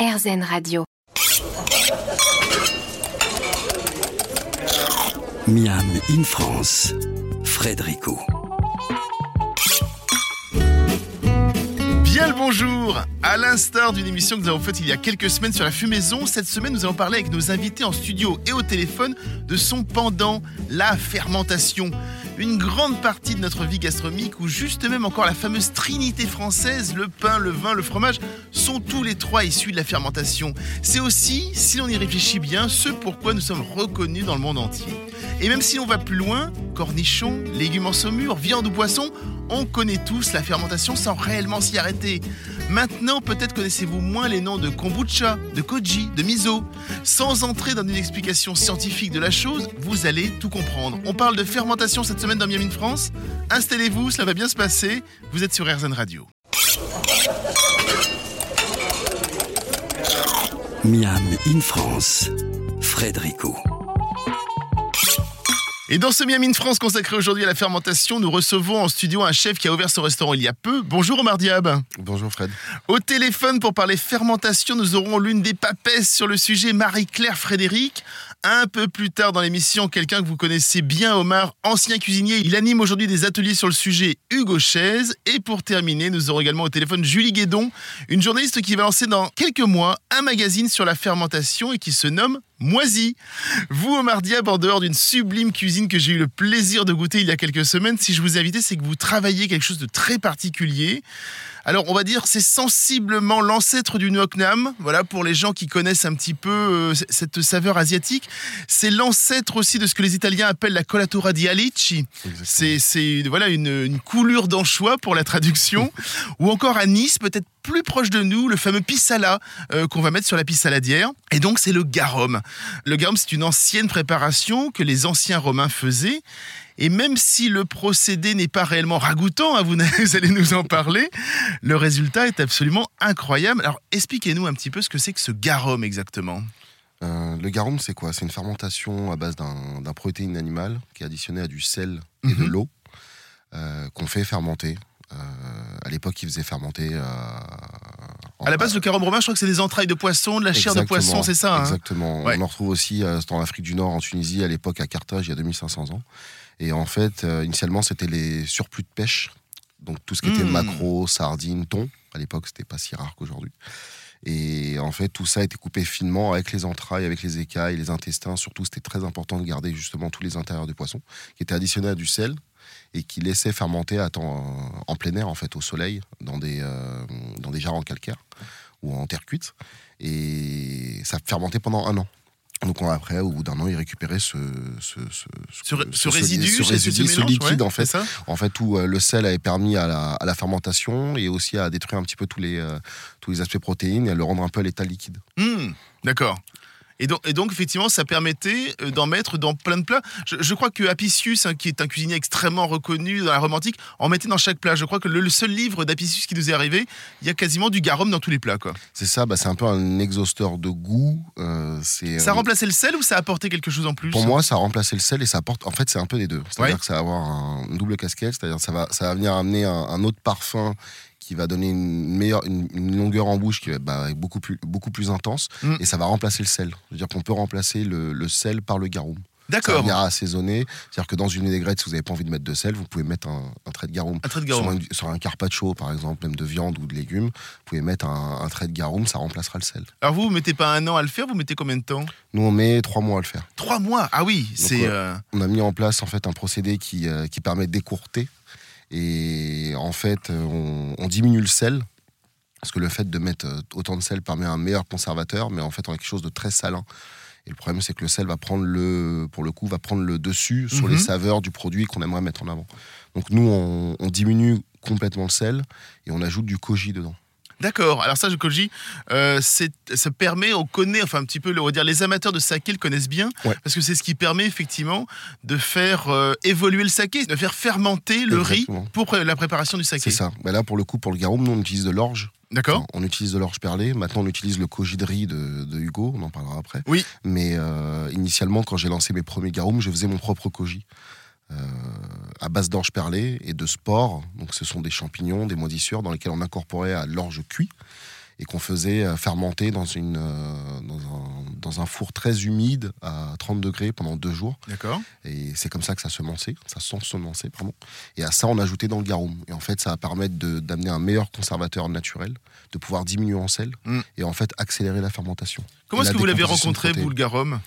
RZN Radio. Miam in France, Frédérico. Bien le bonjour À l'instar d'une émission que nous avons faite il y a quelques semaines sur la fumaison, cette semaine nous allons parler avec nos invités en studio et au téléphone de son pendant, la fermentation. Une grande partie de notre vie gastronomique où juste même encore la fameuse trinité française, le pain, le vin, le fromage, sont tous les trois issus de la fermentation. C'est aussi, si l'on y réfléchit bien, ce pourquoi nous sommes reconnus dans le monde entier. Et même si l'on va plus loin, cornichons, légumes en saumure, viande ou poisson, on connaît tous la fermentation sans réellement s'y arrêter. Maintenant, peut-être connaissez-vous moins les noms de kombucha, de koji, de miso. Sans entrer dans une explication scientifique de la chose, vous allez tout comprendre. On parle de fermentation cette semaine dans Miami France. Installez-vous, cela va bien se passer. Vous êtes sur RZN Radio. Miam in France, Frédérico. Et dans ce Miami France consacré aujourd'hui à la fermentation, nous recevons en studio un chef qui a ouvert ce restaurant il y a peu. Bonjour Omar Diab. Bonjour Fred. Au téléphone pour parler fermentation, nous aurons l'une des papesses sur le sujet, Marie-Claire Frédéric. Un peu plus tard dans l'émission, quelqu'un que vous connaissez bien, Omar, ancien cuisinier. Il anime aujourd'hui des ateliers sur le sujet, Hugo Chaise. Et pour terminer, nous aurons également au téléphone Julie Guédon, une journaliste qui va lancer dans quelques mois un magazine sur la fermentation et qui se nomme Moisi. Vous, Omar Diab, en dehors d'une sublime cuisine que j'ai eu le plaisir de goûter il y a quelques semaines, si je vous invitais, c'est que vous travaillez quelque chose de très particulier. Alors, on va dire, c'est sensiblement l'ancêtre du Nam. Voilà, pour les gens qui connaissent un petit peu euh, cette saveur asiatique. C'est l'ancêtre aussi de ce que les Italiens appellent la colatura di alici. C'est voilà une, une coulure d'anchois pour la traduction. Ou encore à Nice, peut-être plus proche de nous, le fameux pisala euh, qu'on va mettre sur la piste saladière. Et donc, c'est le garum. Le garum, c'est une ancienne préparation que les anciens Romains faisaient. Et même si le procédé n'est pas réellement ragoûtant, hein, vous, allez nous en parler, le résultat est absolument incroyable. Alors expliquez-nous un petit peu ce que c'est que ce garum exactement. Euh, le garum, c'est quoi? C'est une fermentation à base d'un protéine animal qui est additionné à du sel et de Mhm. l'eau euh, qu'on fait fermenter. Euh, à l'époque, ils faisaient fermenter. euh, À la base, le garum romain, je crois que c'est des entrailles de poisson, de la chair de poisson, c'est ça hein? Exactement. Ouais. On en retrouve aussi euh, en Afrique du Nord, en Tunisie, à l'époque à Carthage, il y a 2500 ans. Et en fait, euh, initialement, c'était les surplus de pêche. Donc tout ce qui était Mm. maquereau, sardines, thon. À l'époque, c'était pas si rare qu'aujourd'hui. Et en fait, tout ça a été coupé finement avec les entrailles, avec les écailles, les intestins. Surtout, c'était très important de garder justement tous les intérieurs du poisson, qui étaient additionnés à du sel et qui laissaient fermenter à temps, en plein air, en fait, au soleil, dans des, euh, dans des jarres en calcaire ou en terre cuite. Et ça fermentait pendant un an. Donc on- après, au bout d'un an, ils récupéraient ce, ce, ce, résidu, ce, résidu, mélange, liquide ouais, en fait. En fait, où euh, le sel avait permis à la, à la fermentation et aussi à détruire un petit peu tous les, euh, tous les aspects protéines et à le rendre un peu à l'état liquide. Hmm, D'accord. Et donc, et donc, effectivement, ça permettait euh, d'en mettre dans plein de plats. Je, je crois que Apicius, hein, qui est un cuisinier extrêmement reconnu dans la Rome antique, en mettait dans chaque plat. Je crois que le, le seul livre d'Apicius qui nous est arrivé, il y a quasiment du garum dans tous les plats. Quoi. C'est ça, bah, c'est un peu un exhausteur de goût. euh, c'est, Ça euh, remplaçait le sel ou ça apportait quelque chose en plus? Pour moi, ça a remplacé le sel et ça apporte. En fait, c'est un peu des deux. C'est-à-dire Ouais. que ça va avoir un, une double casquette, c'est-à-dire que ça va, ça va venir amener un, un autre parfum qui va donner une meilleure, une, une longueur en bouche qui va être bah, beaucoup plus, beaucoup plus intense Mm. et ça va remplacer le sel. C'est-à-dire qu'on peut remplacer le, le sel par le garum. Ça D'accord. venir assaisonner. C'est-à-dire que dans une vinaigrette, si vous n'avez pas envie de mettre de sel, vous pouvez mettre un, un trait de garum. Un trait de Sur garum. un, sur un carpaccio, par exemple, même de viande ou de légumes, vous pouvez mettre un, un trait de garum, ça remplacera le sel. Alors vous, vous mettez pas un an à le faire, vous mettez combien de temps? Nous, on met trois mois à le faire. Trois mois? Ah oui, c'est. euh, on a mis en place en fait un procédé qui, euh, qui permet d'écourter et en fait on, on diminue le sel parce que le fait de mettre euh, autant de sel permet un meilleur conservateur mais en fait on a quelque chose de très salin. Et le problème c'est que le sel va prendre le pour le coup va prendre le dessus sur Mhm. les saveurs du produit qu'on aimerait mettre en avant. Donc nous on, on diminue complètement le sel et on ajoute du koji dedans D'accord. Alors ça, je koji, euh, c'est- ça permet, on connaît, enfin un petit peu, on va dire, les amateurs de saké le connaissent bien, Ouais. parce que c'est ce qui permet effectivement de faire euh, évoluer le saké, de faire fermenter le Exactement. riz pour la préparation du saké. c'est ça Bah là pour le coup pour le garum nous on utilise de l'orge D'accord. On utilise de l'orge perlée. Maintenant, on utilise le koji de riz de, de Hugo. On en parlera après. Oui. Mais euh, initialement, quand j'ai lancé mes premiers garums, je faisais mon propre koji. Euh, à base d'orge perlée et de spores. Donc, ce sont des champignons, des moisissures dans lesquels on incorporait à l'orge cuit. et qu'on faisait euh, fermenter dans, une, euh, dans, un, dans un four très humide à 30 degrés pendant deux jours. D'accord. Et c'est comme ça que ça semençait, ça s'ensemençait, pardon. Et à ça, on ajoutait dans le garum. Et en fait, ça va permettre d'amener un meilleur conservateur naturel, de pouvoir diminuer en sel Mm. et en fait accélérer la fermentation. Comment est-ce que vous l'avez rencontré, vous, le garum?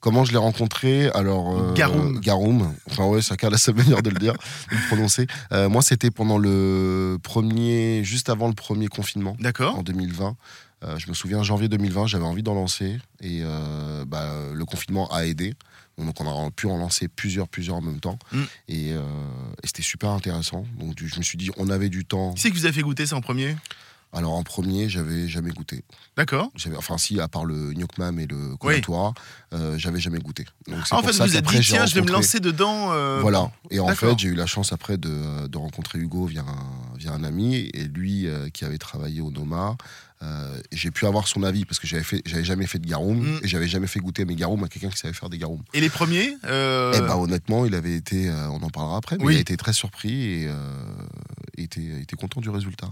Comment je l'ai rencontré Alors, euh, Garum. Garum. Enfin, ouais, chacun a la seule manière de le dire, de le prononcer. Euh, moi, c'était pendant le premier, juste avant le premier confinement, D'accord. en 2020. Euh, je me souviens, janvier 2020, j'avais envie d'en lancer et euh, bah, le confinement a aidé. Donc, on a pu en lancer plusieurs, plusieurs en même temps. Mm. Et, euh, et c'était super intéressant. Donc, je me suis dit, on avait du temps. Qui c'est qui vous a fait goûter ça en premier? Alors, en premier, j'avais jamais goûté. D'accord. Enfin, si, à part le Nyokmam et le Konatora, euh, j'avais jamais goûté. Donc, Ah, en fait, vous vous êtes dit, tiens, je vais me lancer dedans. euh, Voilà. Et en fait, j'ai eu la chance après de, de rencontrer Hugo via un, via un ami, et lui euh, qui avait travaillé au Noma. j'ai pu avoir son avis parce que j'avais fait, j'avais jamais fait de garum Mm. et j'avais jamais fait goûter mes garum à quelqu'un qui savait faire des garum. Et les premiers Et bah honnêtement, il avait été, on en parlera après, mais Oui. il a été très surpris et était, content du résultat.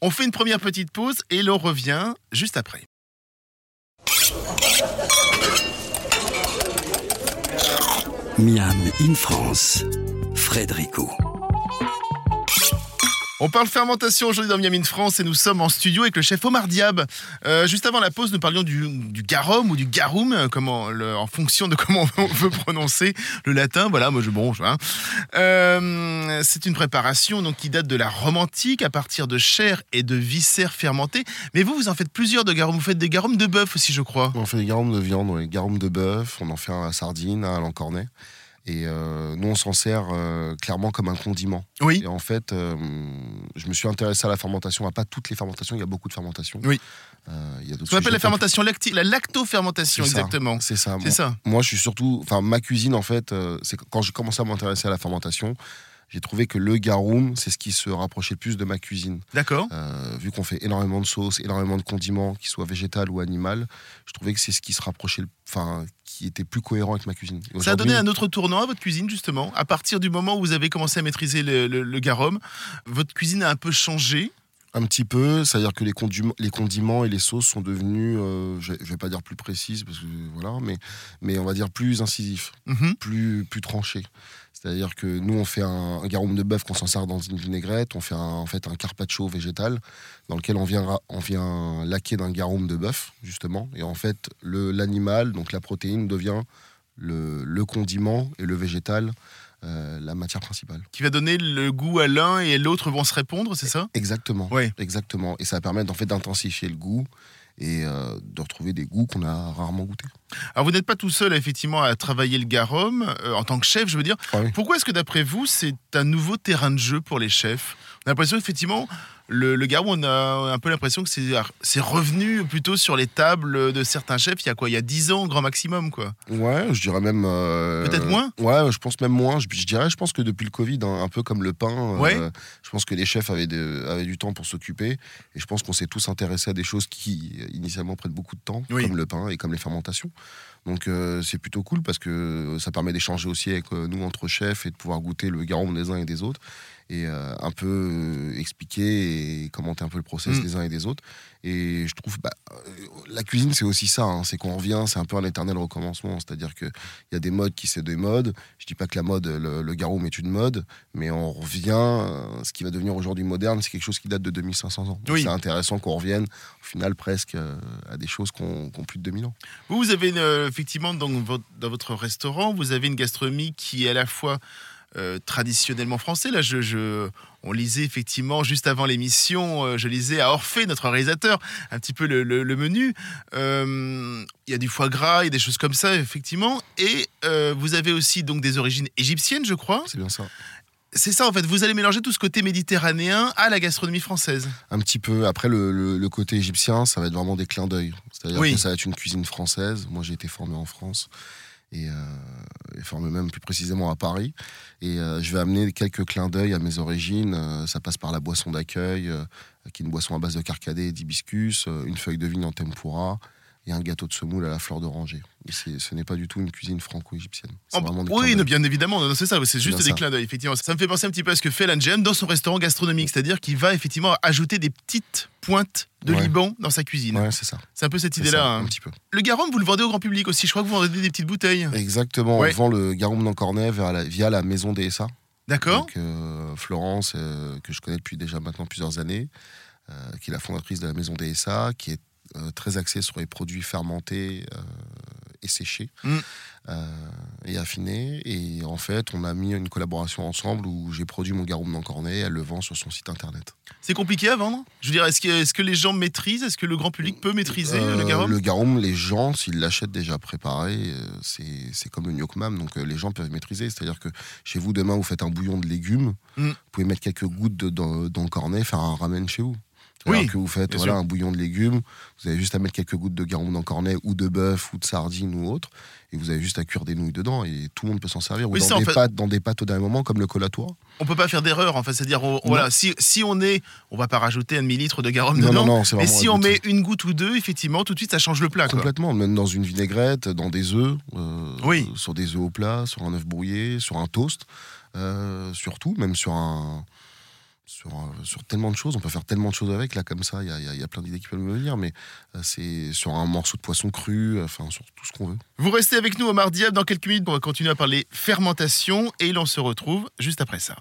On fait une première petite pause et l'on revient juste après. Miam in France, Frédérico. On parle fermentation aujourd'hui dans Miami France et nous sommes en studio avec le chef Omar Diab. Euh, juste avant la pause, nous parlions du, garum ou du garum, euh, comment, en fonction de comment on veut prononcer le latin. Voilà, moi je bon. je- hein. Euh, c'est une préparation donc qui date de la Rome antique à partir de chair et de viscères fermentés. Mais vous, vous en faites plusieurs de garum. Vous faites des garums de bœuf aussi, je crois. On fait des garums de viande, ouais, garum de bœuf, on en fait un à sardine, un à l'encornet. Et euh, nous, on s'en sert euh, clairement comme un condiment. Oui. Et en fait, euh, je me suis intéressé à la fermentation, à pas toutes les fermentations, il y a beaucoup de fermentations. Oui. Il y a qu'on appelle la fermentation lactique, la lactofermentation, exactement. C'est ça. C'est Moi, ça. moi, je suis surtout. Enfin, ma cuisine, en fait, c'est quand j'ai commencé à m'intéresser à la fermentation, j'ai trouvé que le garum, c'est ce qui se rapprochait le plus de ma cuisine. D'accord. Euh, vu qu'on fait énormément de sauces, énormément de condiments, qu'ils soient végétal ou animal, je trouvais que c'est ce qui se rapprochait, enfin, qui était plus cohérent avec ma cuisine. Ça a donné un autre tournant à votre cuisine, justement. À partir du moment où vous avez commencé à maîtriser le, le- le garum, votre cuisine a un peu changé? Un petit peu, c'est-à-dire que les condiments, les condiments et les sauces sont devenus, euh, je, je vais pas dire plus précises, parce que voilà, mais, mais on va dire plus incisifs, Mhm. plus, plus tranchés. C'est-à-dire que nous, on fait un, un garum de bœuf qu'on s'en sert dans une vinaigrette, on fait un, en fait un carpaccio végétal dans lequel on vient, on vient laquer d'un garum de bœuf, justement. Et en fait, l'animal, donc la protéine, devient le, le condiment et le végétal, euh, la matière principale. Qui va donner le goût à l'un et l'autre vont se répondre, c'est ça? Exactement. Ouais. Exactement. Et ça va permettre en fait d'intensifier le goût et euh, de retrouver des goûts qu'on a rarement goûtés. Alors vous n'êtes pas tout seul, effectivement, à travailler le garum, euh, en tant que chef, je veux dire. Ah oui. Pourquoi est-ce que, d'après vous, c'est un nouveau terrain de jeu pour les chefs? On a l'impression, effectivement, le, le garum, on a un peu l'impression que c'est c'est revenu plutôt sur les tables de certains chefs il y a quoi? Il y a 10 ans, grand maximum, quoi. Ouais, je dirais même. euh, Peut-être moins? Ouais, je pense même moins. Je, je dirais, je pense que depuis le Covid, hein, un peu comme le pain, euh, Ouais. je pense que les chefs avaient, de- avaient du temps pour s'occuper. Et je pense qu'on s'est tous intéressés à des choses qui, initialement, prennent beaucoup de temps, Oui. comme le pain et comme les fermentations. Donc, euh, c'est plutôt cool parce que ça permet d'échanger aussi avec euh, nous, entre chefs, et de pouvoir goûter le garum des uns et des autres. Et euh, un peu euh, expliquer et commenter un peu le process Mm. des uns et des autres. Et je trouve, bah, euh, la cuisine, c'est aussi ça. hein, c'est qu'on revient, c'est un peu un éternel recommencement. C'est-à-dire qu'il y a des modes qui se démodent. Je dis pas que la mode, le, le garum est une mode, mais on revient. euh, ce qui va devenir aujourd'hui moderne, c'est quelque chose qui date de 2500 ans. Oui. C'est intéressant qu'on revienne, au final, presque euh, à des choses qui ont qui ont plus de 2000 ans. Vous, vous avez euh, effectivement dans votre, dans votre restaurant, vous avez une gastronomie qui est à la fois euh, traditionnellement français. Là, je, on lisait effectivement juste avant l'émission, euh, je lisais à Orphée, notre réalisateur, un petit peu le, menu. Euh, Il y a du foie gras, il y a des choses comme ça, effectivement. Et vous avez aussi donc des origines égyptiennes, je crois. C'est bien ça. C'est ça, en fait. Vous allez mélanger tout ce côté méditerranéen à la gastronomie française. Un petit peu. Après, le, le- le côté égyptien, ça va être vraiment des clins d'œil. C'est-à-dire Oui. que ça va être une cuisine française. Moi, j'ai été formé en France et, euh, et formé même plus précisément à Paris. Et euh, je vais amener quelques clins d'œil à mes origines. Euh, ça passe par la boisson d'accueil, qui est une boisson à base de carcadé et d'hibiscus, une feuille de vigne en tempura. Et un gâteau de semoule à la fleur d'oranger. Ce n'est pas du tout une cuisine franco-égyptienne. Oh, oui, bien évidemment, c'est ça, c'est juste des ça. clins d'œil, effectivement. Ça me fait penser un petit peu à ce que fait Lanjem dans son restaurant gastronomique, c'est-à-dire qu'il va effectivement ajouter des petites pointes de Ouais. Liban dans sa cuisine. Ouais, c'est ça. C'est un peu cette idée-là. hein. un petit peu. Le garum, vous le vendez au grand public aussi, je crois que vous vendez des petites bouteilles. Exactement. Ouais. On vend le garum d'Encornet via la, via la maison DSA. D'accord euh, Florence, euh, que je connais depuis déjà maintenant plusieurs années, euh, qui est la fondatrice de la maison DSA, qui est très axée sur les produits fermentés euh, et séchés Mm. euh, et affinés. Et en fait, on a mis une collaboration ensemble où j'ai produit mon garum d'Encornet et elle le vend sur son site internet. C'est compliqué à vendre? Je veux dire, est-ce que, les gens maîtrisent? Est-ce que le grand public peut maîtriser Euh, le garum? Le garum, les gens, s'ils l'achètent déjà préparé, euh, c'est comme le gnocchmam, donc euh, les gens peuvent maîtriser. C'est-à-dire que chez vous, demain, vous faites un bouillon de légumes, Mm. vous pouvez mettre quelques gouttes de- dans, dans le cornet, faire un ramen chez vous. Alors Oui, que vous faites voilà, sûr. un bouillon de légumes, vous avez juste à mettre quelques gouttes de garum dans le cornet, ou de bœuf, ou de sardine, ou autre, et vous avez juste à cuire des nouilles dedans, et tout le monde peut s'en servir. Oui, ou dans, en des fait- pâtes, dans des pâtes au dernier moment, comme le colatoire. On peut pas faire d'erreur, enfin, c'est-à-dire, on- voilà, si, si on est, on va pas rajouter un demi-litre de garum Non, dedans, non, non, c'est mais si on met une goutte ou deux, effectivement, tout de suite, ça change le plat. Quoi. Complètement, même dans une vinaigrette, dans des œufs, euh, Oui. sur des œufs au plat, sur un œuf brouillé, sur un toast, euh, surtout, même sur un. Sur, un- sur tellement de choses, on peut faire tellement de choses avec, là comme ça, il y y a- plein d'idées qui peuvent me venir, mais euh, c'est sur un morceau de poisson cru, euh, enfin sur tout ce qu'on veut. Vous restez avec nous au Mardiable dans quelques minutes, on va continuer à parler fermentation et l'on se retrouve juste après ça.